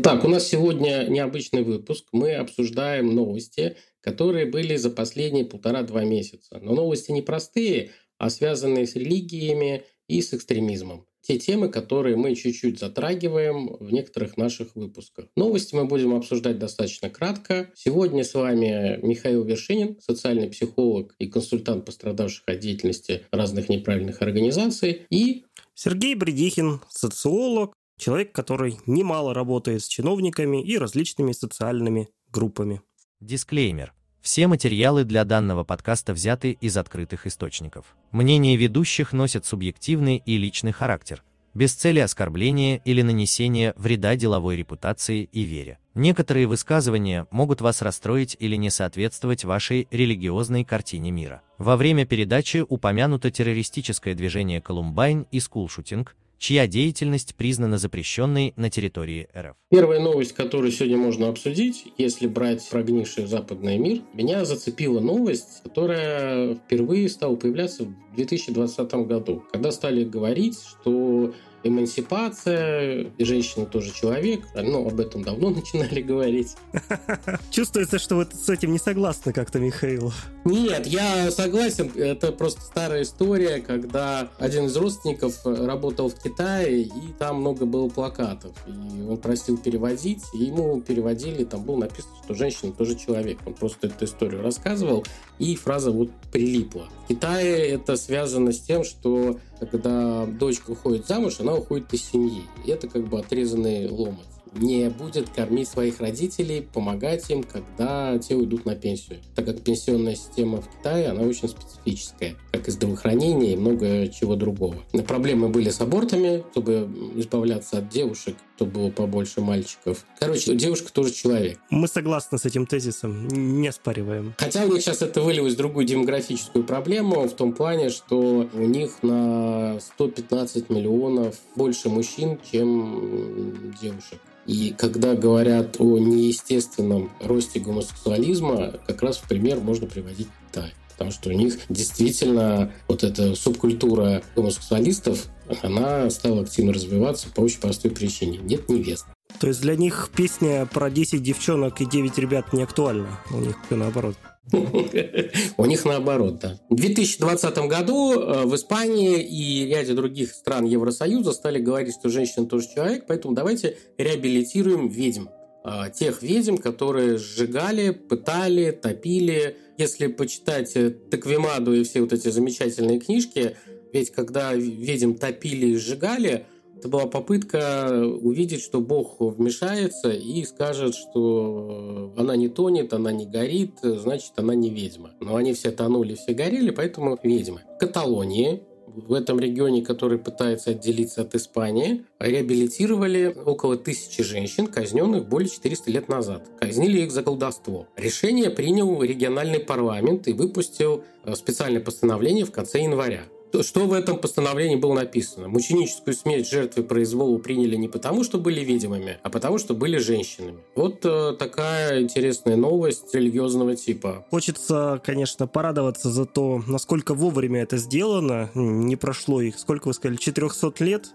Итак, у нас сегодня необычный выпуск. Мы обсуждаем новости, которые были за последние полтора-два месяца. Но новости не простые, а связанные с религиями и с экстремизмом. Те темы, которые мы чуть-чуть затрагиваем в некоторых наших выпусках. Новости мы будем обсуждать достаточно кратко. Сегодня с вами Михаил Вершинин, социальный психолог и консультант пострадавших от деятельности разных неправильных организаций. И Сергей Бредихин, социолог, человек, который немало работает с чиновниками и различными социальными группами. Дисклеймер. Все материалы для данного подкаста взяты из открытых источников. Мнения ведущих носят субъективный и личный характер, без цели оскорбления или нанесения вреда деловой репутации и вере. Некоторые высказывания могут вас расстроить или не соответствовать вашей религиозной картине мира. Во время передачи упомянуто террористическое движение «Колумбайн» и «Скулшутинг», чья деятельность признана запрещенной на территории РФ. Первая новость, которую сегодня можно обсудить, если брать прогнивший западный мир, меня зацепила новость, которая впервые стала появляться в 2020 году, когда стали говорить, что эмансипация, и женщина тоже человек. Ну, об этом давно начинали говорить. Чувствуется, что вы с этим не согласны как-то, Михаил. Нет, я согласен. Это просто старая история, когда один из родственников работал в Китае, и там много было плакатов. И он просил переводить, и ему переводили, там было написано, что женщина тоже человек. Он просто эту историю рассказывал, и фраза вот прилипла. В Китае это связано с тем, что когда дочка уходит замуж, она уходит из семьи. Это как бы отрезанный ломоть не будет кормить своих родителей, помогать им, когда те уйдут на пенсию. Так как пенсионная система в Китае, она очень специфическая, как и здравоохранение и много чего другого. Проблемы были с абортами, чтобы избавляться от девушек, чтобы было побольше мальчиков. Короче, девушка тоже человек. Мы согласны с этим тезисом, не оспариваем. Хотя у них сейчас это вылилось в другую демографическую проблему, в том плане, что у них на 115 миллионов больше мужчин, чем девушек. И когда говорят о неестественном росте гомосексуализма, как раз в пример можно приводить Китай. Потому что у них действительно вот эта субкультура гомосексуалистов, она стала активно развиваться по очень простой причине. Нет невест. То есть для них песня про 10 девчонок и 9 ребят не актуальна. У них все наоборот. У них наоборот, да. В 2020 году э, в Испании и ряде других стран Евросоюза стали говорить, что женщина тоже человек, поэтому давайте реабилитируем ведьм. Э, тех ведьм, которые сжигали, пытали, топили. Если почитать э, Таквимаду и все вот эти замечательные книжки, ведь когда ведьм топили и сжигали – это была попытка увидеть, что Бог вмешается и скажет, что она не тонет, она не горит, значит, она не ведьма. Но они все тонули, все горели, поэтому ведьмы. В Каталонии, в этом регионе, который пытается отделиться от Испании, реабилитировали около тысячи женщин, казненных более 400 лет назад. Казнили их за колдовство. Решение принял региональный парламент и выпустил э, специальное постановление в конце января. Что в этом постановлении было написано? Мученическую смерть жертвы произвола приняли не потому, что были ведьмами, а потому, что были женщинами. Вот э, такая интересная новость религиозного типа. Хочется, конечно, порадоваться за то, насколько вовремя это сделано. Не прошло их, сколько вы сказали, 400 лет?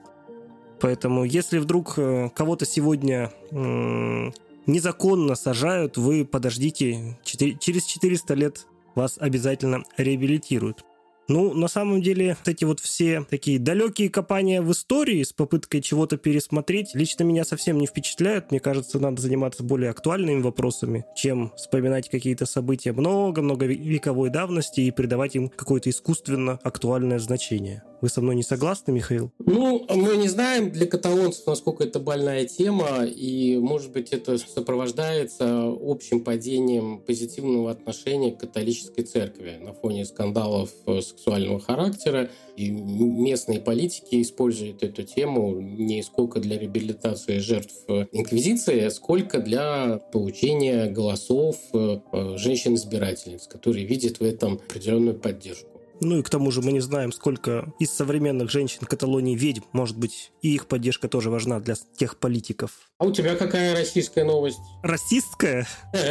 Поэтому, если вдруг э, кого-то сегодня э, незаконно сажают, вы подождите, 4, через 400 лет вас обязательно реабилитируют. Ну, на самом деле, эти вот все такие далекие копания в истории с попыткой чего-то пересмотреть, лично меня совсем не впечатляют. Мне кажется, надо заниматься более актуальными вопросами, чем вспоминать какие-то события много-много вековой давности и придавать им какое-то искусственно актуальное значение. Вы со мной не согласны, Михаил? Ну, мы не знаем для каталонцев, насколько это больная тема, и, может быть, это сопровождается общим падением позитивного отношения к католической церкви на фоне скандалов с сексуального характера. И местные политики используют эту тему не сколько для реабилитации жертв инквизиции, сколько для получения голосов э, женщин-избирательниц, которые видят в этом определенную поддержку. Ну и к тому же мы не знаем, сколько из современных женщин Каталонии ведьм. Может быть, и их поддержка тоже важна для тех политиков. А у тебя какая российская новость? Российская?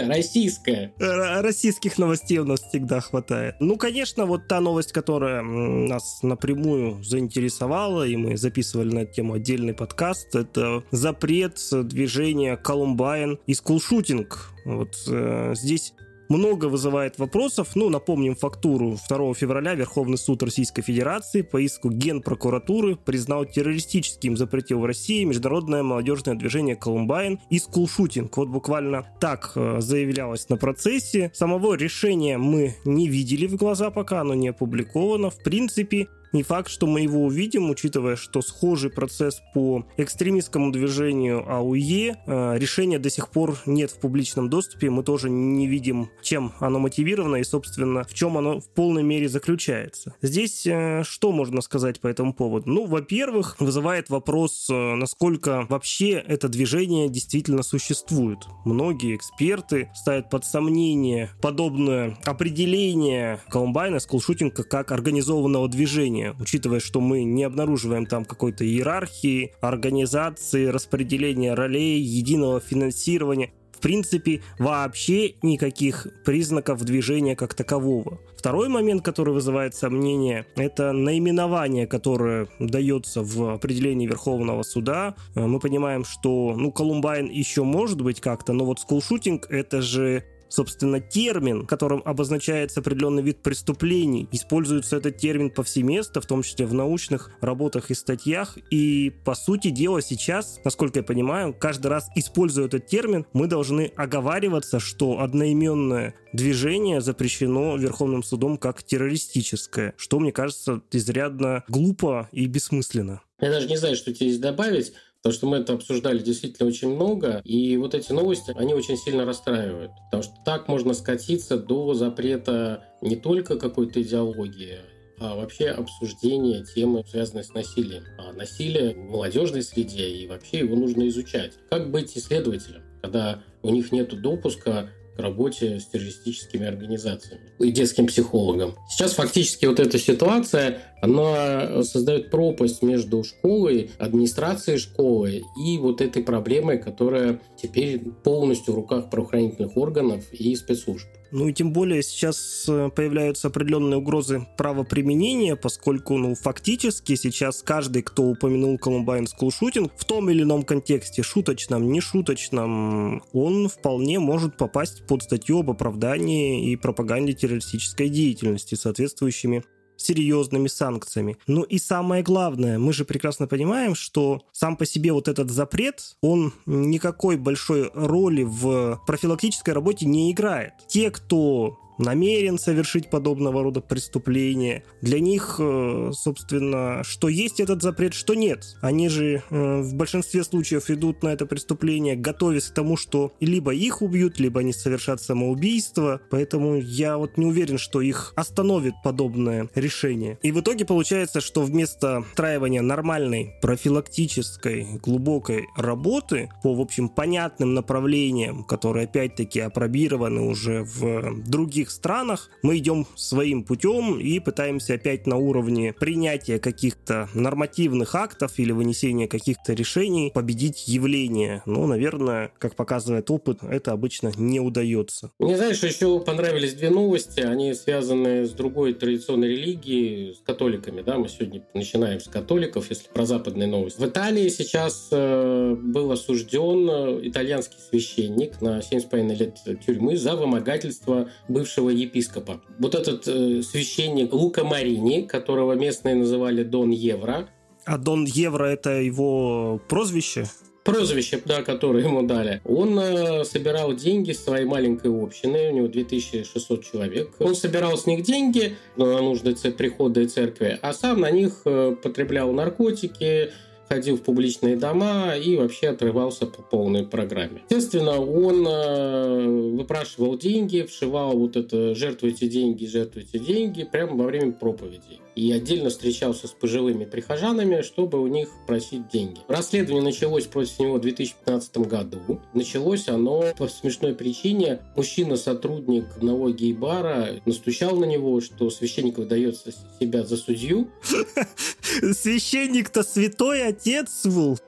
Российская. Российских новостей у нас всегда хватает. Ну, конечно, вот та новость, которая нас напрямую заинтересовала, и мы записывали на эту тему отдельный подкаст, это запрет движения Колумбайн и скулшутинг. Вот э, здесь много вызывает вопросов. Ну, напомним фактуру. 2 февраля Верховный суд Российской Федерации по иску Генпрокуратуры признал террористическим, запретил в России международное молодежное движение «Колумбайн» и «Скулшутинг». Вот буквально так э, заявлялось на процессе. Самого решения мы не видели в глаза пока, оно не опубликовано. В принципе, не факт, что мы его увидим, учитывая, что схожий процесс по экстремистскому движению АУЕ, э, решения до сих пор нет в публичном доступе, мы тоже не видим, чем оно мотивировано и, собственно, в чем оно в полной мере заключается. Здесь э, что можно сказать по этому поводу? Ну, во-первых, вызывает вопрос, э, насколько вообще это движение действительно существует. Многие эксперты ставят под сомнение подобное определение Колумбайна, скулшутинга как организованного движения уровне, учитывая, что мы не обнаруживаем там какой-то иерархии, организации, распределения ролей, единого финансирования в принципе, вообще никаких признаков движения как такового. Второй момент, который вызывает сомнения, это наименование, которое дается в определении Верховного суда. Мы понимаем, что, ну, Колумбайн еще может быть как-то, но вот скулшутинг это же собственно, термин, которым обозначается определенный вид преступлений. Используется этот термин повсеместно, в том числе в научных работах и статьях. И, по сути дела, сейчас, насколько я понимаю, каждый раз, используя этот термин, мы должны оговариваться, что одноименное движение запрещено Верховным судом как террористическое, что, мне кажется, изрядно глупо и бессмысленно. Я даже не знаю, что здесь добавить. Потому что мы это обсуждали действительно очень много, и вот эти новости, они очень сильно расстраивают. Потому что так можно скатиться до запрета не только какой-то идеологии, а вообще обсуждения темы, связанной с насилием. А насилие в молодежной среде, и вообще его нужно изучать. Как быть исследователем, когда у них нет допуска к работе с террористическими организациями и детским психологам. Сейчас фактически вот эта ситуация, она создает пропасть между школой, администрацией школы и вот этой проблемой, которая теперь полностью в руках правоохранительных органов и спецслужб. Ну и тем более сейчас э, появляются определенные угрозы правоприменения, поскольку, ну, фактически сейчас каждый, кто упомянул Columbine School Shooting, в том или ином контексте, шуточном, не шуточном, он вполне может попасть под статью об оправдании и пропаганде террористической деятельности соответствующими серьезными санкциями. Ну и самое главное, мы же прекрасно понимаем, что сам по себе вот этот запрет, он никакой большой роли в профилактической работе не играет. Те, кто намерен совершить подобного рода преступления. Для них, э, собственно, что есть этот запрет, что нет. Они же э, в большинстве случаев идут на это преступление, готовясь к тому, что либо их убьют, либо они совершат самоубийство. Поэтому я вот не уверен, что их остановит подобное решение. И в итоге получается, что вместо встраивания нормальной профилактической глубокой работы по, в общем, понятным направлениям, которые опять-таки опробированы уже в других странах. Мы идем своим путем и пытаемся опять на уровне принятия каких-то нормативных актов или вынесения каких-то решений победить явление. Но, наверное, как показывает опыт, это обычно не удается. Мне, знаешь, еще понравились две новости. Они связаны с другой традиционной религией, с католиками. Да? Мы сегодня начинаем с католиков, если про западные новости. В Италии сейчас э, был осужден итальянский священник на 7,5 лет тюрьмы за вымогательство бывшего бывшего епископа. Вот этот э, священник Лука Марини, которого местные называли Дон Евро. А Дон Евро это его прозвище? прозвище, да, которое ему дали. Он э, собирал деньги с своей маленькой общины, у него 2600 человек. Он собирал с них деньги на нужды прихода и церкви, а сам на них э, потреблял наркотики, ходил в публичные дома и вообще отрывался по полной программе. Естественно, он э, выпрашивал деньги, вшивал вот это «жертвуйте деньги, жертвуйте деньги» прямо во время проповедей и отдельно встречался с пожилыми прихожанами, чтобы у них просить деньги. Расследование началось против него в 2015 году. Началось оно по смешной причине. Мужчина-сотрудник одного гей-бара настучал на него, что священник выдает себя за судью. Священник-то святой отец был.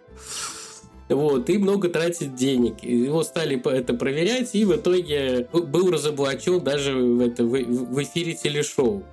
Вот, и много тратит денег. Его стали это проверять, и в итоге был разоблачен даже в, это, в эфире телешоу.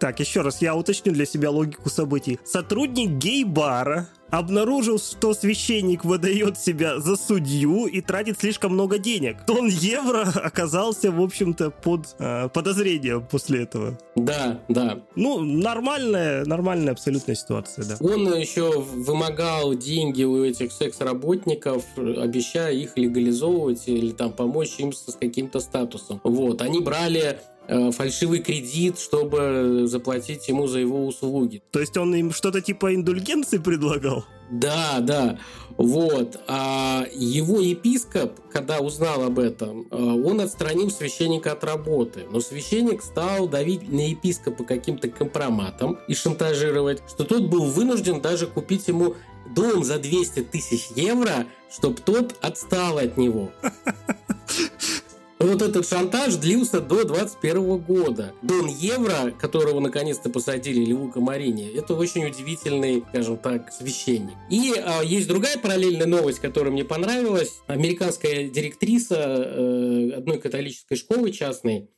Так, еще раз, я уточню для себя логику событий. Сотрудник гей-бара обнаружил, что священник выдает себя за судью и тратит слишком много денег. Тон евро оказался, в общем-то, под э, подозрением после этого. Да, да. Ну, нормальная, нормальная абсолютная ситуация, да. Он еще вымогал деньги у этих секс-работников, обещая их легализовывать или там помочь им с каким-то статусом. Вот, они брали фальшивый кредит, чтобы заплатить ему за его услуги. То есть он им что-то типа индульгенции предлагал? Да, да. Вот. А его епископ, когда узнал об этом, э, он отстранил священника от работы. Но священник стал давить на епископа каким-то компроматом и шантажировать, что тот был вынужден даже купить ему дом за 200 тысяч евро, чтобы тот отстал от него. Вот этот шантаж длился до 21 года. Дон Евро, которого наконец-то посадили Левука Марине, это очень удивительный, скажем так, священник. И а, есть другая параллельная новость, которая мне понравилась. Американская директриса э, одной католической школы частной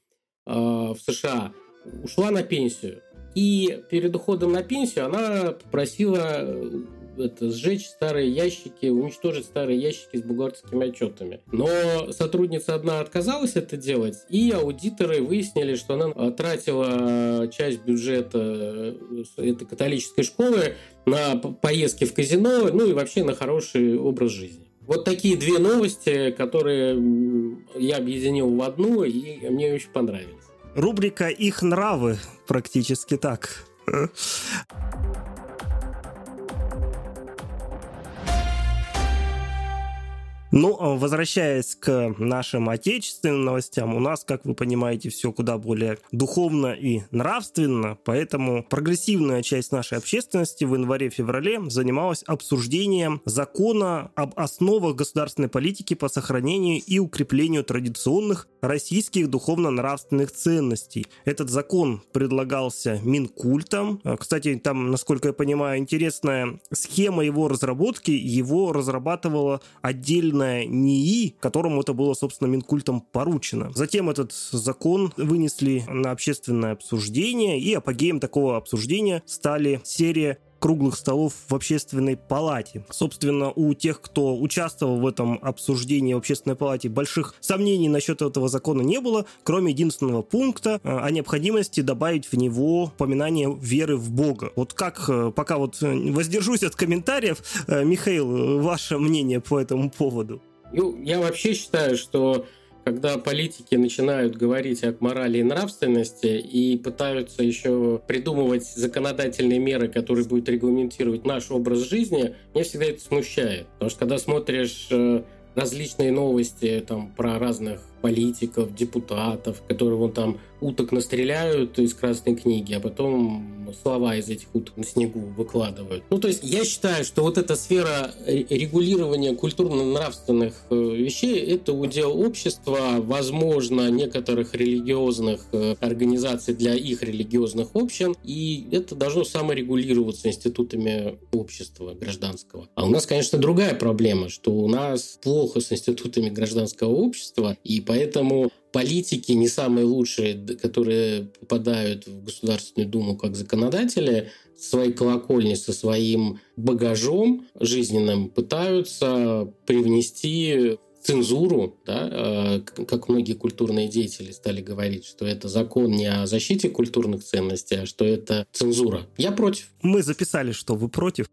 э, в США ушла на пенсию. И перед уходом на пенсию она попросила это, сжечь старые ящики, уничтожить старые ящики с бухгалтерскими отчетами. Но сотрудница одна отказалась это делать, и аудиторы выяснили, что она тратила часть бюджета э, этой католической школы на поездки в казино, ну и вообще на хороший образ жизни. Вот такие две новости, которые я объединил в одну, и мне очень понравились. Рубрика «Их нравы» практически так. Ну, а возвращаясь к нашим отечественным новостям, у нас, как вы понимаете, все куда более духовно и нравственно, поэтому прогрессивная часть нашей общественности в январе-феврале занималась обсуждением закона об основах государственной политики по сохранению и укреплению традиционных российских духовно-нравственных ценностей. Этот закон предлагался Минкультом. Кстати, там, насколько я понимаю, интересная схема его разработки. Его разрабатывала отдельно отдельное НИИ, которому это было, собственно, Минкультом поручено. Затем этот закон вынесли на общественное обсуждение, и апогеем такого обсуждения стали серия круглых столов в общественной палате. Собственно, у тех, кто участвовал в этом обсуждении в общественной палате, больших сомнений насчет этого закона не было, кроме единственного пункта э, о необходимости добавить в него упоминание веры в Бога. Вот как, э, пока вот э, воздержусь от комментариев, Михаил, ваше мнение по этому поводу? Ну, я вообще считаю, что когда политики начинают говорить о морали и нравственности и пытаются еще придумывать законодательные меры, которые будут регламентировать наш образ жизни, меня всегда это смущает. Потому что когда смотришь э, различные новости там, про разных политиков, депутатов, которые вон там уток настреляют из Красной книги, а потом слова из этих уток на снегу выкладывают. Ну, то есть я считаю, что вот эта сфера регулирования культурно-нравственных э, вещей – это удел общества, возможно, некоторых религиозных э, организаций для их религиозных общин, и это должно саморегулироваться институтами общества гражданского. А у нас, конечно, другая проблема, что у нас плохо с институтами гражданского общества, и Поэтому политики не самые лучшие, которые попадают в Государственную Думу как законодатели, своей колокольни со своим багажом жизненным пытаются привнести цензуру, да, э, как многие культурные деятели стали говорить, что это закон не о защите культурных ценностей, а что это цензура. Я против. Мы записали, что вы против.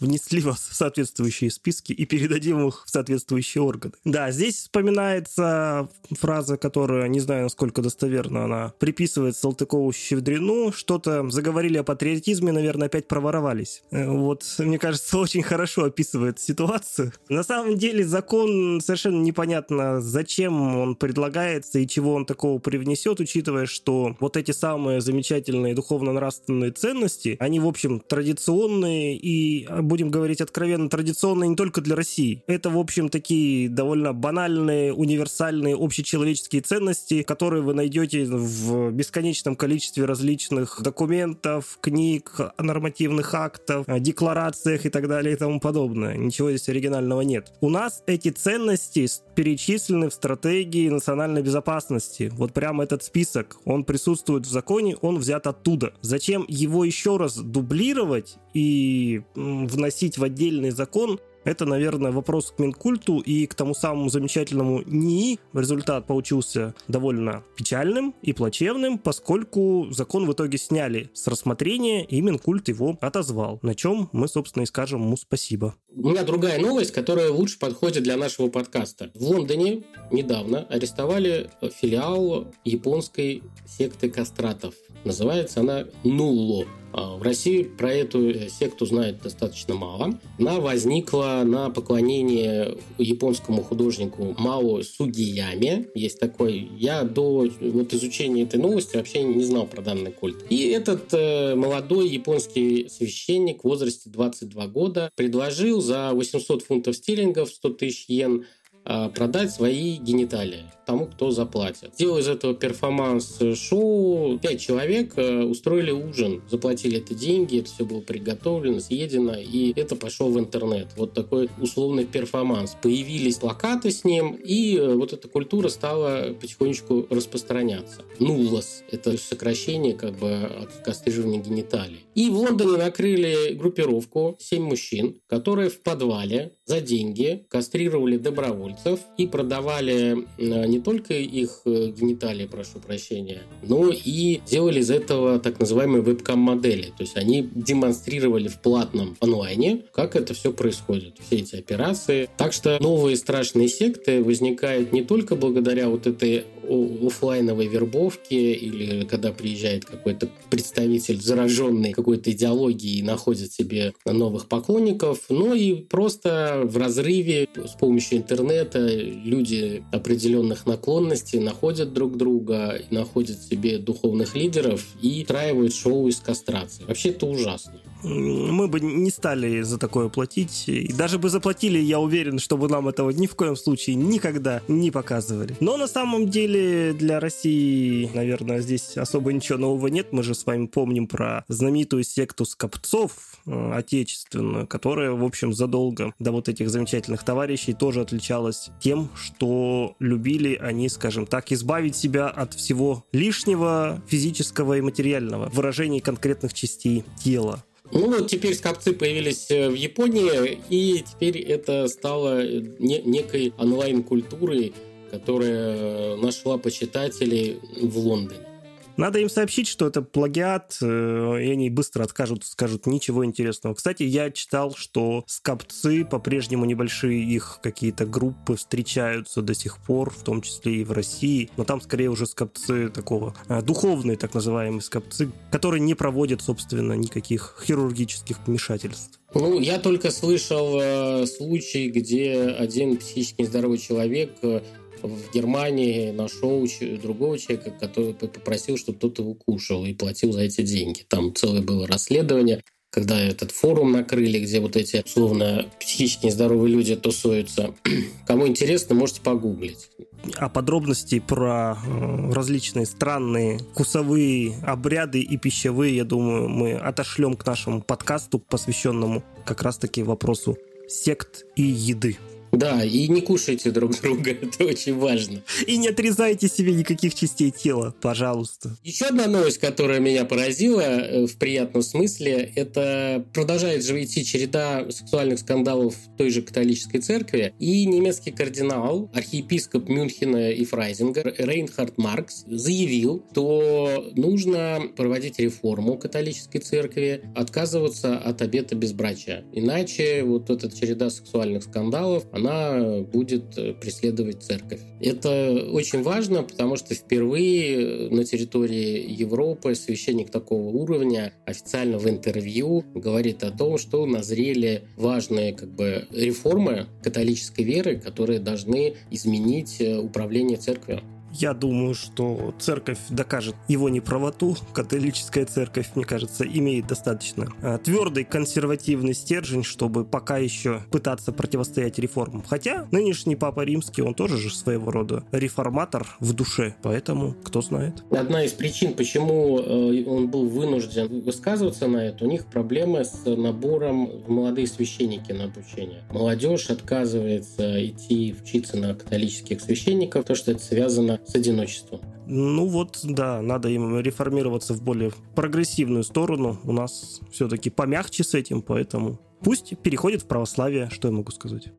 Внесли вас в соответствующие списки и передадим их в соответствующие органы. Да, здесь вспоминается фраза, которая, не знаю, насколько достоверна она, приписывает Салтыкову-Щедрину, что-то заговорили о патриотизме, наверное, опять проворовались. Э, вот, мне кажется, очень хорошо описывает ситуацию. На самом деле закон совершенно непонятно, зачем он предлагается и чего он такого привнесет, учитывая, что вот эти самые замечательные духовно-нравственные ценности, они, в общем, традиционные и, будем говорить откровенно, традиционные не только для России. Это, в общем, такие довольно банальные, универсальные, общечеловеческие ценности, которые вы найдете в бесконечном количестве различных документов, книг, нормативных актов, декларациях и так далее и тому подобное. Ничего здесь оригинального нет. У нас эти ценности перечислены в стратегии национальной безопасности. Вот прямо этот список, он присутствует в законе, он взят оттуда. Зачем его еще раз дублировать и вносить в отдельный закон, это, наверное, вопрос к Минкульту и к тому самому замечательному НИИ. Результат получился довольно печальным и плачевным, поскольку закон в итоге сняли с рассмотрения, и Минкульт его отозвал, на чем мы, собственно, и скажем ему спасибо. У меня другая новость, которая лучше подходит для нашего подкаста. В Лондоне недавно арестовали филиал японской секты кастратов. Называется она Нулло. А, в России про эту э, секту знают достаточно мало. Она возникла на поклонение японскому художнику Мао Сугияме. Есть такой. Я до вот, изучения этой новости вообще не знал про данный культ. И этот э, молодой японский священник в возрасте 22 года предложил за 800 фунтов стерлингов, 100 тысяч йен, продать свои гениталии тому, кто заплатит. Сделал из этого перформанс-шоу. Пять человек э, устроили ужин, заплатили это деньги, это все было приготовлено, съедено, и это пошел в интернет. Вот такой условный перформанс. Появились плакаты с ним, и э, вот эта культура стала потихонечку распространяться. Nullos – это сокращение как бы от кастрирования гениталий. И в Лондоне накрыли группировку, семь мужчин, которые в подвале за деньги кастрировали добровольцев и продавали э, не только их э, гениталии, прошу прощения, но и делали из этого так называемые вебкам-модели. То есть они демонстрировали в платном онлайне, как это все происходит, все эти операции. Так что новые страшные секты возникают не только благодаря вот этой офлайновой вербовки или когда приезжает какой-то представитель зараженный какой-то идеологией и находит себе новых поклонников, но и просто в разрыве с помощью интернета люди определенных наклонностей находят друг друга, находят себе духовных лидеров и устраивают шоу из кастрации. Вообще это ужасно мы бы не стали за такое платить. И даже бы заплатили, я уверен, чтобы нам этого ни в коем случае никогда не показывали. Но на самом деле для России, наверное, здесь особо ничего нового нет. Мы же с вами помним про знаменитую секту скопцов э, отечественную, которая, в общем, задолго до вот этих замечательных товарищей тоже отличалась тем, что любили они, скажем так, избавить себя от всего лишнего физического и материального выражений конкретных частей тела. Ну вот теперь скопцы появились э, в Японии, и теперь это стало не, некой онлайн-культурой, которая нашла почитателей в Лондоне. Надо им сообщить, что это плагиат, э, и они быстро откажут, скажут ничего интересного. Кстати, я читал, что скопцы по-прежнему небольшие их какие-то группы встречаются до сих пор, в том числе и в России, но там скорее уже скопцы такого, э, духовные так называемые скопцы, которые не проводят, собственно, никаких хирургических вмешательств. Ну, я только слышал э, случай, где один психически нездоровый человек э, в Германии нашел другого человека, который попросил, чтобы тот его кушал и платил за эти деньги. Там целое было расследование, когда этот форум накрыли, где вот эти, условно, психически нездоровые люди тусуются. Кому интересно, можете погуглить. А подробности про э, различные странные вкусовые обряды и пищевые, я думаю, мы отошлем к нашему подкасту, посвященному как раз-таки вопросу сект и еды. Да, и не кушайте друг друга, это очень важно. И не отрезайте себе никаких частей тела, пожалуйста. Еще одна новость, которая меня поразила э, в приятном смысле, это продолжает же идти череда сексуальных скандалов в той же католической церкви, и немецкий кардинал, архиепископ Мюнхена и Фрайзинга Рейнхард Маркс заявил, что нужно проводить реформу католической церкви, отказываться от обета безбрачия. Иначе вот эта череда сексуальных скандалов, она будет э, преследовать церковь. Это очень важно, потому что впервые на территории Европы священник такого уровня официально в интервью говорит о том, что назрели важные как бы, реформы католической веры, которые должны изменить э, управление церковью. Я думаю, что церковь докажет его неправоту. Католическая церковь, мне кажется, имеет достаточно а, твердый консервативный стержень, чтобы пока еще пытаться противостоять реформам. Хотя нынешний Папа Римский, он тоже же своего рода реформатор в душе, поэтому кто знает. Одна из причин, почему э, он был вынужден высказываться на это, у них проблемы с набором в молодые священники на обучение. Молодежь отказывается идти учиться на католических священников, то что это связано с одиночеством. Ну вот, да, надо им реформироваться в более прогрессивную сторону. У нас все-таки помягче с этим, поэтому пусть переходит в православие, что я могу сказать.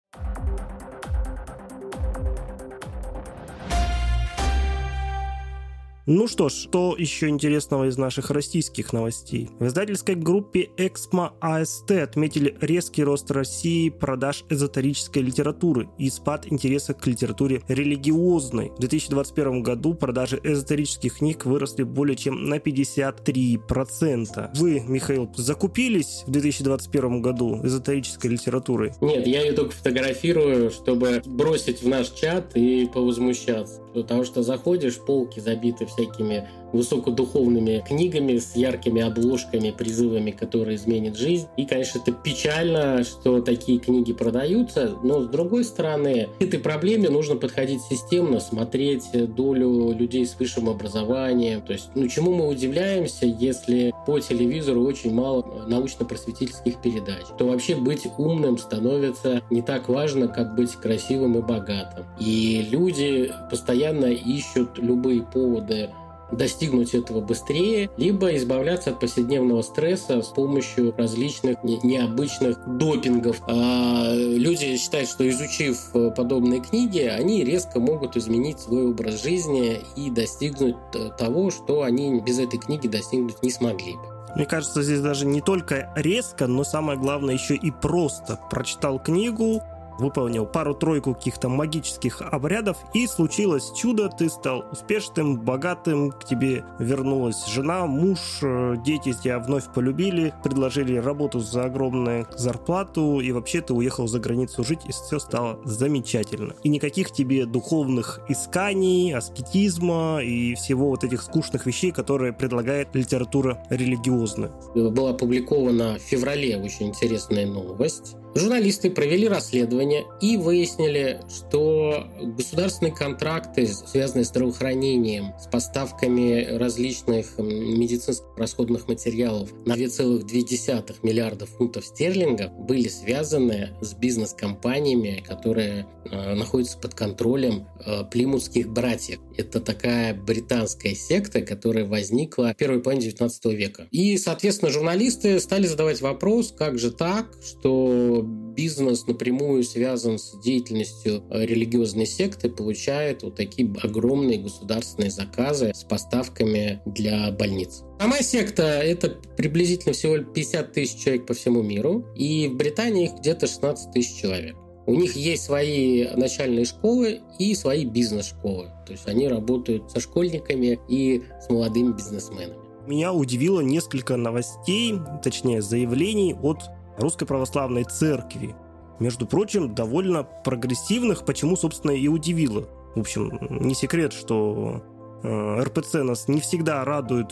Ну что ж, что еще интересного из наших российских новостей? В издательской группе Эксмо АСТ отметили резкий рост России продаж эзотерической литературы и спад интереса к литературе религиозной. В 2021 году продажи эзотерических книг выросли более чем на 53%. Вы, Михаил, закупились в 2021 году эзотерической литературой? Нет, я ее только фотографирую, чтобы бросить в наш чат и повозмущаться. Потому что заходишь, полки забиты всякими высокодуховными книгами с яркими обложками, призывами, которые изменят жизнь. И, конечно, это печально, что такие книги продаются, но с другой стороны, к этой проблеме нужно подходить системно, смотреть долю людей с высшим образованием. То есть, ну, чему мы удивляемся, если по телевизору очень мало научно-просветительских передач, то вообще быть умным становится не так важно, как быть красивым и богатым. И люди постоянно ищут любые поводы достигнуть этого быстрее, либо избавляться от повседневного стресса с помощью различных необычных допингов. А люди считают, что изучив э, подобные книги, они резко могут изменить свой образ жизни и достигнуть э, того, что они без этой книги достигнуть не смогли бы. Мне кажется, здесь даже не только резко, но самое главное еще и просто. Прочитал книгу, выполнил пару-тройку каких-то магических обрядов, и случилось чудо, ты стал успешным, богатым, к тебе вернулась жена, муж, э, дети тебя вновь полюбили, предложили работу за огромную зарплату, и вообще ты уехал за границу жить, и все стало замечательно. И никаких тебе духовных исканий, аскетизма и всего вот этих скучных вещей, которые предлагает литература религиозная. Была опубликована в феврале очень интересная новость Журналисты провели расследование и выяснили, что государственные контракты, связанные с здравоохранением, с поставками различных медицинских расходных материалов на 2,2 миллиарда фунтов стерлингов были связаны с бизнес-компаниями, которые э, находятся под контролем э, плимутских братьев. Это такая британская секта, которая возникла в первой половине 19 века. И, соответственно, журналисты стали задавать вопрос, как же так, что бизнес напрямую связан с деятельностью э, религиозной секты, получает вот такие огромные государственные заказы с поставками для больниц. Сама секта — это приблизительно всего 50 тысяч человек по всему миру, и в Британии их где-то 16 тысяч человек. У них есть свои начальные школы и свои бизнес-школы. То есть они работают со школьниками и с молодыми бизнесменами. Меня удивило несколько новостей, точнее заявлений от Русской Православной Церкви. Между прочим, довольно прогрессивных, почему, собственно, и удивило. В общем, не секрет, что э, РПЦ нас не всегда радует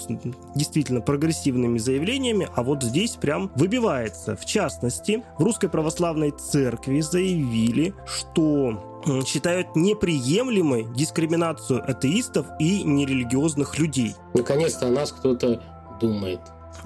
действительно прогрессивными заявлениями, а вот здесь прям выбивается. В частности, в Русской Православной Церкви заявили, что считают неприемлемой дискриминацию атеистов и нерелигиозных людей. Наконец-то о нас кто-то думает.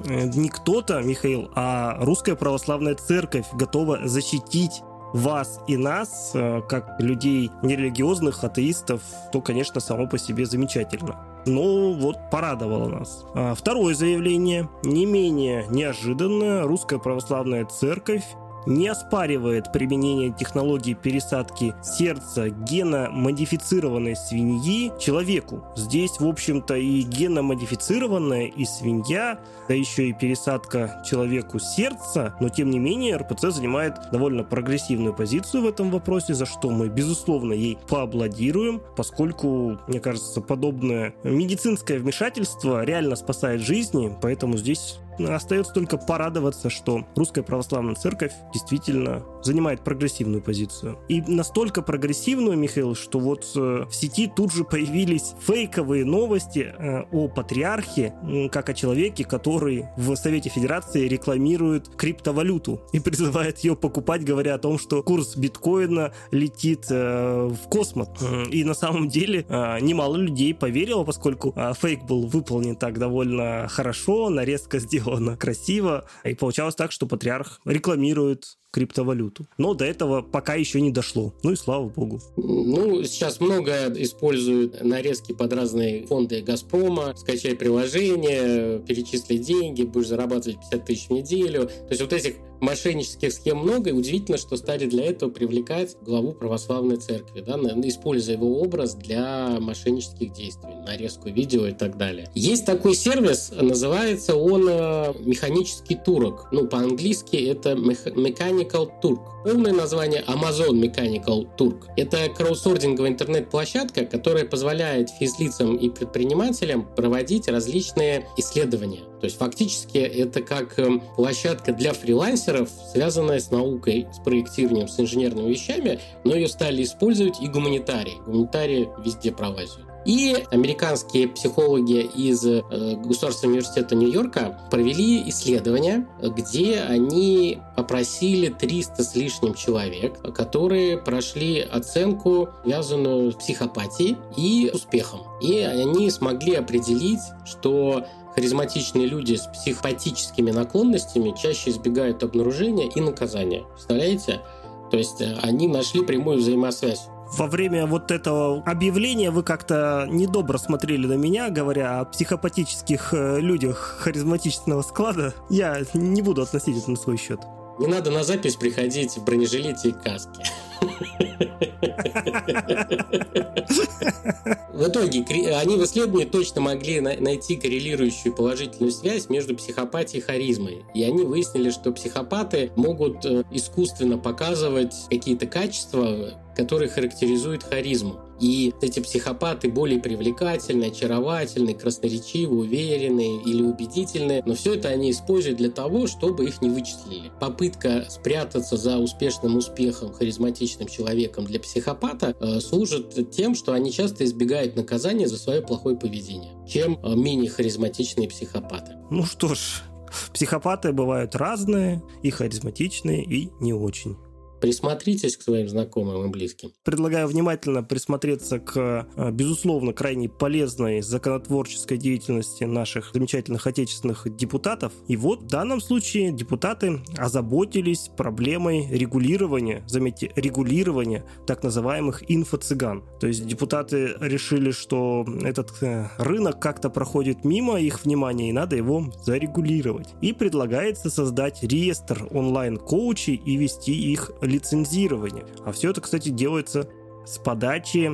Э, не кто-то, Михаил, а Русская Православная Церковь готова защитить вас и нас, э, как людей нерелигиозных, атеистов, то, конечно, само по себе замечательно. Ну, вот порадовало нас. А второе заявление, не менее неожиданное, Русская Православная Церковь не оспаривает применение технологии пересадки сердца геномодифицированной свиньи человеку. Здесь, в общем-то, и геномодифицированная, и свинья, да еще и пересадка человеку сердца, но тем не менее РПЦ занимает довольно прогрессивную позицию в этом вопросе, за что мы, безусловно, ей поаплодируем, поскольку, мне кажется, подобное медицинское вмешательство реально спасает жизни, поэтому здесь Остается только порадоваться, что Русская Православная Церковь действительно занимает прогрессивную позицию. И настолько прогрессивную, Михаил, что вот э, в сети тут же появились фейковые новости э, о патриархе, как о человеке, который в Совете Федерации рекламирует криптовалюту и призывает ее покупать, говоря о том, что курс биткоина летит э, в космос. И на самом деле немало людей поверило, поскольку фейк был выполнен так довольно хорошо, нарезка сделана красиво, и получалось так, что патриарх рекламирует криптовалюту. Но до этого пока еще не дошло. Ну и слава богу. Ну, сейчас много используют нарезки под разные фонды Газпрома. Скачай приложение, перечисли деньги, будешь зарабатывать 50 тысяч в неделю. То есть вот этих мошеннических схем много, и удивительно, что стали для этого привлекать главу православной церкви, да, используя его образ для мошеннических действий, нарезку видео и так далее. Есть такой сервис, называется он э, «Механический турок». Ну, по-английски это Mechanical Turk. Полное название Amazon Mechanical Turk. Это краудсординговая интернет-площадка, которая позволяет физлицам и предпринимателям проводить различные исследования. То есть фактически это как эм, площадка для фрилансеров, связанная с наукой, с проектированием, с инженерными вещами, но ее стали использовать и гуманитарии. Гуманитарии везде пролазят. И американские психологи из э, Государственного университета Нью-Йорка провели исследование, где они опросили 300 с лишним человек, которые прошли оценку, связанную с психопатией и успехом. И они смогли определить, что харизматичные люди с психопатическими наклонностями чаще избегают обнаружения и наказания. Представляете? То есть э, они нашли прямую взаимосвязь во время вот этого объявления вы как-то недобро смотрели на меня, говоря о психопатических э, людях харизматичного склада. Я не буду относить это на свой счет. Не надо на запись приходить в бронежилете и каске. В итоге они в исследовании точно могли найти коррелирующую положительную связь между психопатией и харизмой. И они выяснили, что психопаты могут э, искусственно показывать какие-то качества, которые характеризуют харизму. И эти психопаты более привлекательные, очаровательные, красноречивые, уверенные или убедительные, но все это они используют для того, чтобы их не вычислили. Попытка спрятаться за успешным успехом харизматичным человеком для психопата э, служит тем, что они часто избегают наказания за свое плохое поведение, чем э, менее харизматичные психопаты. Ну что ж, психопаты бывают разные, и харизматичные, и не очень. Присмотритесь к своим знакомым и близким. Предлагаю внимательно присмотреться к, э, безусловно, крайне полезной законотворческой деятельности наших замечательных отечественных депутатов. И вот в данном случае депутаты озаботились проблемой регулирования, заметьте, регулирования так называемых инфо-цыган. То есть депутаты решили, что этот э, рынок как-то проходит мимо их внимания, и надо его зарегулировать. И предлагается создать реестр онлайн-коучей и вести их лицензирования. А все это, кстати, делается с подачи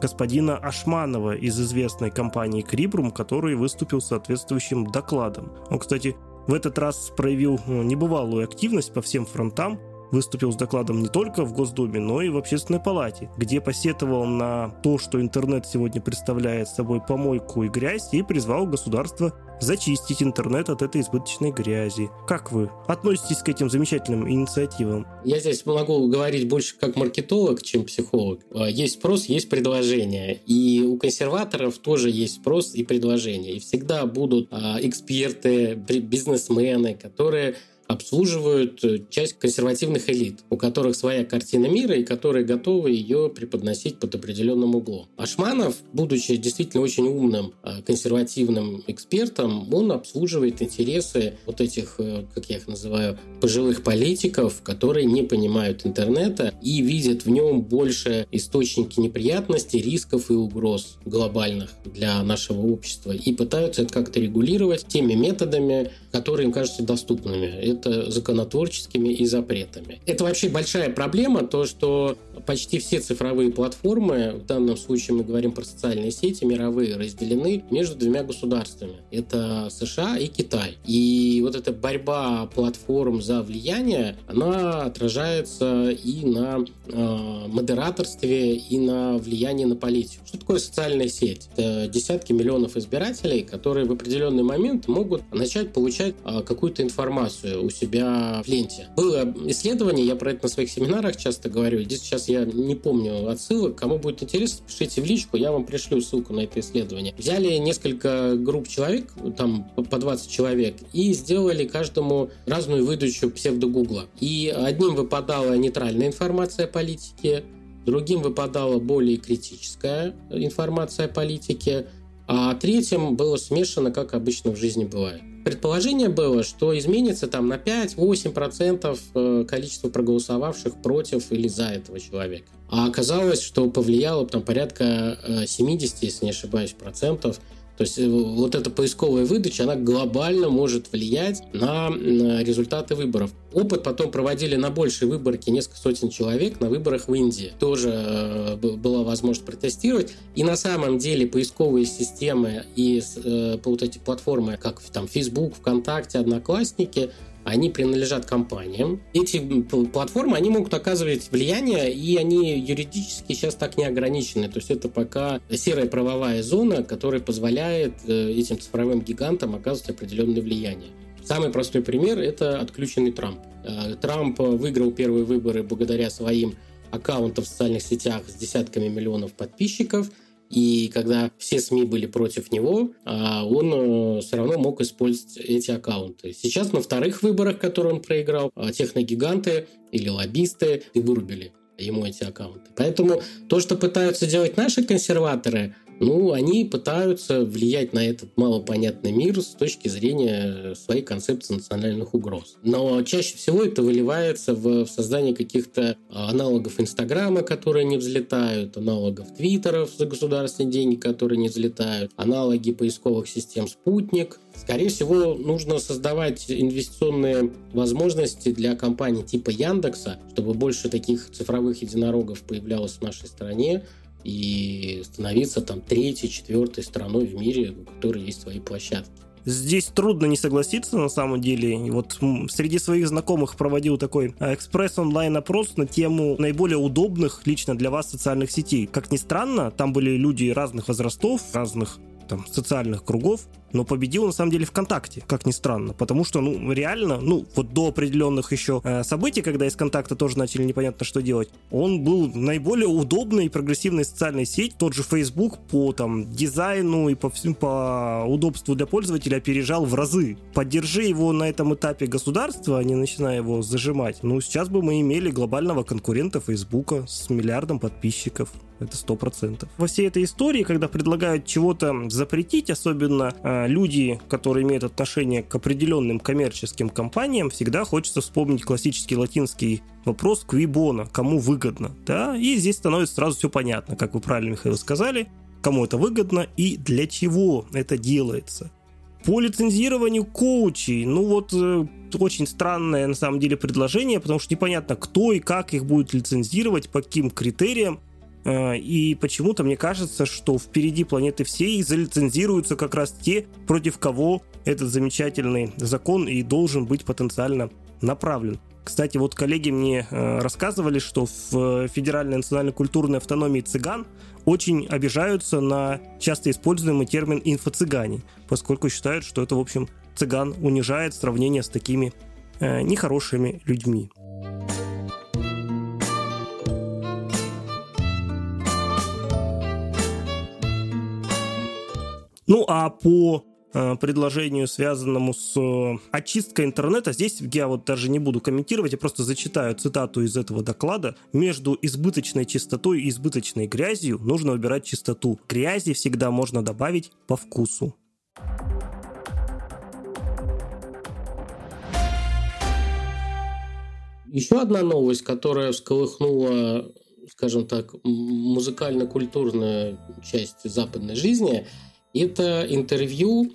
господина Ашманова из известной компании Крибрум, который выступил соответствующим докладом. Он, кстати, в этот раз проявил ну, небывалую активность по всем фронтам, выступил с докладом не только в Госдуме, но и в Общественной палате, где посетовал на то, что интернет сегодня представляет собой помойку и грязь, и призвал государство зачистить интернет от этой избыточной грязи. Как вы относитесь к этим замечательным инициативам? Я здесь могу говорить больше как маркетолог, чем психолог. А, есть спрос, есть предложение. И у консерваторов тоже есть спрос и предложение. И всегда будут а, эксперты, бизнесмены, которые обслуживают э, часть консервативных элит, у которых своя картина мира и которые готовы ее преподносить под определенным углом. Ашманов, будучи действительно очень умным э, консервативным экспертом, он обслуживает интересы вот этих, э, как я их называю, пожилых политиков, которые не понимают интернета и видят в нем больше источники неприятностей, рисков и угроз глобальных для нашего общества и пытаются это как-то регулировать теми методами, которые им кажутся доступными это законотворческими и запретами. Это вообще большая проблема, то, что почти все цифровые платформы, в данном случае мы говорим про социальные сети, мировые, разделены между двумя государствами. Это США и Китай. И вот эта борьба платформ за влияние, она отражается и на э, модераторстве, и на влиянии на политику. Что такое социальная сеть? Это десятки миллионов избирателей, которые в определенный момент могут начать получать э, какую-то информацию у себя в ленте. Было исследование, я про это на своих семинарах часто говорю. Здесь сейчас я не помню отсылок. Кому будет интересно, пишите в личку, я вам пришлю ссылку на это исследование. Взяли несколько групп человек, там по 20 человек, и сделали каждому разную выдачу псевдогугла. И одним выпадала нейтральная информация о политике, другим выпадала более критическая информация о политике, а третьим было смешано, как обычно в жизни бывает. Предположение было, что изменится там на 5-8% э, количество проголосовавших против или за этого человека. А оказалось, что повлияло там порядка 70, э, если не ошибаюсь, процентов то есть э, вот эта поисковая выдача, она глобально может влиять на результаты выборов. Опыт потом проводили на большей выборке несколько сотен человек на выборах в Индии. Тоже э, была возможность протестировать. И на самом деле поисковые системы и э, вот эти платформы, как там Facebook, ВКонтакте, Одноклассники, они принадлежат компаниям. Эти платформы, они могут оказывать влияние, и они юридически сейчас так не ограничены. То есть это пока серая правовая зона, которая позволяет э, этим цифровым гигантам оказывать определенное влияние. Самый простой пример – это отключенный Трамп. Э, Трамп выиграл первые выборы благодаря своим аккаунтам в социальных сетях с десятками миллионов подписчиков – и когда все СМИ были против него, а, он э, все равно мог использовать эти аккаунты. Сейчас на вторых выборах, которые он проиграл, а, техногиганты или лоббисты вырубили ему эти аккаунты. Поэтому то, что пытаются делать наши консерваторы – ну, они пытаются влиять на этот малопонятный мир с точки зрения своей концепции национальных угроз. Но чаще всего это выливается в создание каких-то аналогов Инстаграма, которые не взлетают, аналогов Твиттеров за государственные деньги, которые не взлетают, аналоги поисковых систем «Спутник». Скорее всего, нужно создавать инвестиционные возможности для компаний типа Яндекса, чтобы больше таких цифровых единорогов появлялось в нашей стране, и становиться там третьей, четвертой страной в мире, у которой есть свои площадки. Здесь трудно не согласиться на самом деле. Вот среди своих знакомых проводил такой а, экспресс-онлайн-опрос на тему наиболее удобных лично для вас социальных сетей. Как ни странно, там были люди разных возрастов, разных там, социальных кругов, но победил на самом деле ВКонтакте, как ни странно, потому что, ну, реально, ну, вот до определенных еще э, событий, когда из КонТакта тоже начали непонятно что делать, он был наиболее удобной и прогрессивной социальной сеть, тот же Facebook по там дизайну и по всем по удобству для пользователя опережал в разы. Поддержи его на этом этапе государства, не начиная его зажимать, ну, сейчас бы мы имели глобального конкурента Фейсбука с миллиардом подписчиков. Это сто процентов. Во всей этой истории, когда предлагают чего-то запретить, особенно э, люди, которые имеют отношение к определенным коммерческим компаниям, всегда хочется вспомнить классический латинский вопрос квибона, кому выгодно. Да? И здесь становится сразу все понятно, как вы правильно, Михаил, сказали, кому это выгодно и для чего это делается. По лицензированию коучей, ну вот э, очень странное на самом деле предложение, потому что непонятно, кто и как их будет лицензировать, по каким критериям. Э, и почему-то мне кажется, что впереди планеты всей залицензируются как раз те, против кого этот замечательный закон и должен быть потенциально направлен. Кстати, вот коллеги мне э, рассказывали, что в Федеральной национальной культурной автономии цыган очень обижаются на часто используемый термин инфо-цыгане, поскольку считают, что это, в общем, цыган унижает сравнение с такими э, нехорошими людьми. Ну а по э, предложению, связанному с э, очисткой интернета. Здесь я вот даже не буду комментировать, я просто зачитаю цитату из этого доклада. Между избыточной чистотой и избыточной грязью нужно выбирать чистоту. Грязи всегда можно добавить по вкусу. Еще одна новость, которая всколыхнула, скажем так, музыкально-культурную часть западной жизни, это интервью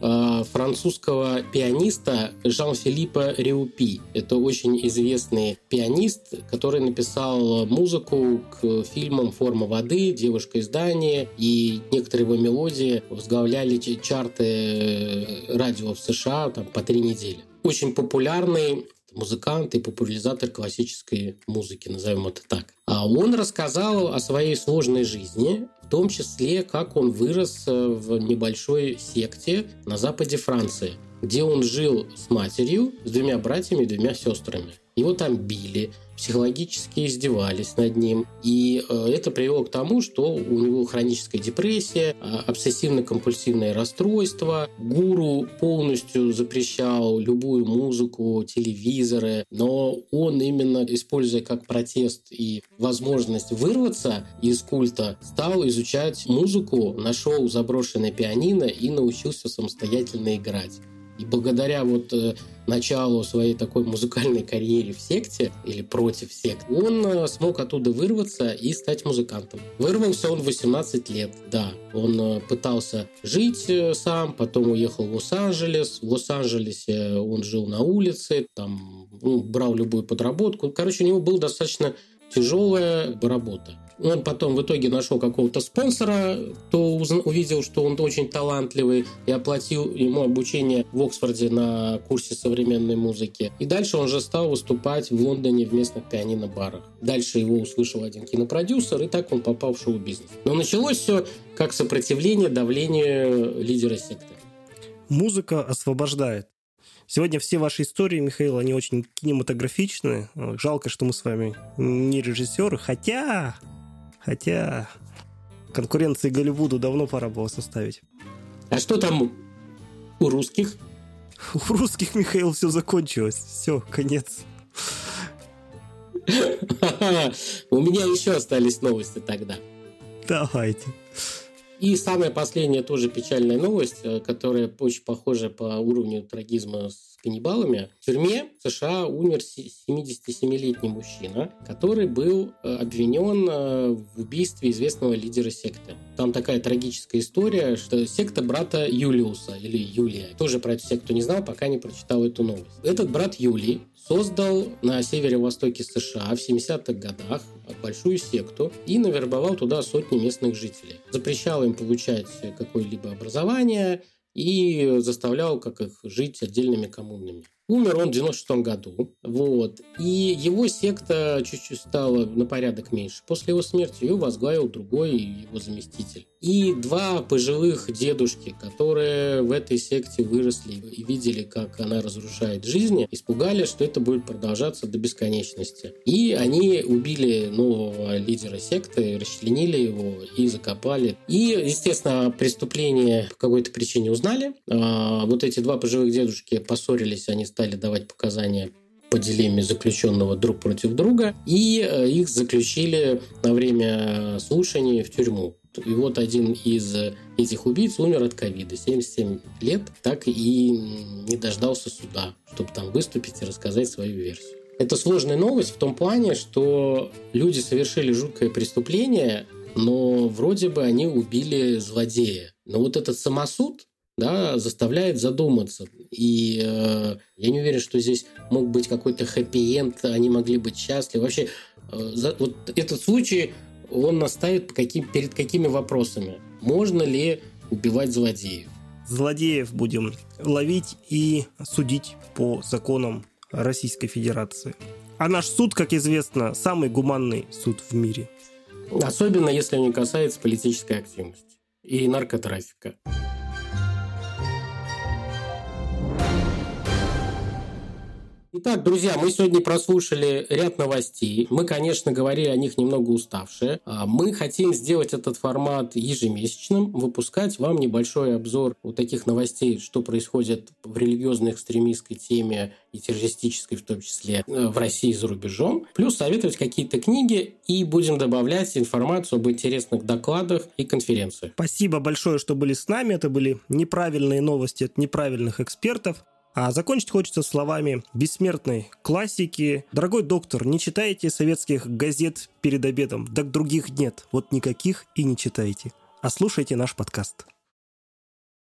э, французского пианиста Жан-Филиппа Реупи. Это очень известный пианист, который написал музыку к фильмам «Форма воды», «Девушка из Дании», и некоторые его мелодии возглавляли чарты радио в США там, по три недели. Очень популярный музыкант и популяризатор классической музыки, назовем это так. А он рассказал о своей сложной жизни, том числе, как он вырос э, в небольшой секте на западе Франции, где он жил с матерью, с двумя братьями и двумя сестрами. Его там били, психологически издевались над ним. И э, это привело к тому, что у него хроническая депрессия, а, обсессивно-компульсивное расстройство. Гуру полностью запрещал любую музыку, телевизоры, но он именно, используя как протест и возможность вырваться из культа, стал изучать музыку, нашел заброшенное пианино и научился самостоятельно играть. И благодаря вот э, началу своей такой музыкальной карьере в секте или против сект, он э, смог оттуда вырваться и стать музыкантом. Вырвался он в 18 лет, да. Он э, пытался жить сам, потом уехал в Лос-Анджелес. В Лос-Анджелесе он жил на улице, там ну, брал любую подработку. Короче, у него была достаточно тяжелая работа. Он потом в итоге нашел какого-то спонсора, кто увидел, что он очень талантливый, и оплатил ему обучение в Оксфорде на курсе современной музыки. И дальше он же стал выступать в Лондоне в местных пианино-барах. Дальше его услышал один кинопродюсер, и так он попал в шоу-бизнес. Но началось все как сопротивление давлению лидера секты. Музыка освобождает. Сегодня все ваши истории, Михаил, они очень кинематографичны. Жалко, что мы с вами не режиссеры. Хотя, хотя конкуренции Голливуду давно пора было составить. А что там у русских? У русских, Михаил, все закончилось. Все, конец. У меня еще остались новости тогда. Давайте. И самая последняя тоже печальная новость, э, которая очень похожа по уровню трагизма с каннибалами. В тюрьме США умер 77-летний мужчина, который был э, обвинен э, в убийстве известного лидера секты. Там такая трагическая история, что секта брата Юлиуса или Юлия. Тоже про эту секту не знал, пока не прочитал эту новость. Этот брат Юлий создал на северо-востоке США в 70-х годах большую секту и навербовал туда сотни местных жителей. Запрещал им получать какое-либо образование и заставлял как их жить отдельными коммунами. Умер он в 96 году. Вот. И его секта чуть-чуть стала на порядок меньше. После его смерти ее возглавил другой его заместитель. И два пожилых дедушки, которые в этой секте выросли и видели, как она разрушает жизни, испугались, что это будет продолжаться до бесконечности. И они убили нового лидера секты, расчленили его и закопали. И, естественно, преступление по какой-то причине узнали. А вот эти два пожилых дедушки поссорились, они стали стали давать показания по дилемме заключенного друг против друга, и э, их заключили на время слушаний в тюрьму. И вот один из этих убийц умер от ковида, 77 лет, так и не дождался суда, чтобы там выступить и рассказать свою версию. Это сложная новость в том плане, что люди совершили жуткое преступление, но вроде бы они убили злодея. Но вот этот самосуд, да, заставляет задуматься. И э, я не уверен, что здесь мог быть какой-то хэппи-энд, они могли быть счастливы. Вообще, э, за, вот этот случай, он наставит каким, перед какими вопросами? Можно ли убивать злодеев? Злодеев будем ловить и судить по законам Российской Федерации. А наш суд, как известно, самый гуманный суд в мире. Особенно, если не касается политической активности и наркотрафика. Итак, друзья, мы сегодня прослушали ряд новостей. Мы, конечно, говорили о них немного уставшие. А мы хотим сделать этот формат ежемесячным, выпускать вам небольшой обзор вот таких новостей, что происходит в религиозной экстремистской теме и террористической в том числе э, в России и за рубежом. Плюс советовать какие-то книги и будем добавлять информацию об интересных докладах и конференциях. Спасибо большое, что были с нами. Это были неправильные новости от неправильных экспертов. А закончить хочется словами бессмертной классики. Дорогой доктор, не читайте советских газет перед обедом. Так других нет. Вот никаких и не читайте. А слушайте наш подкаст.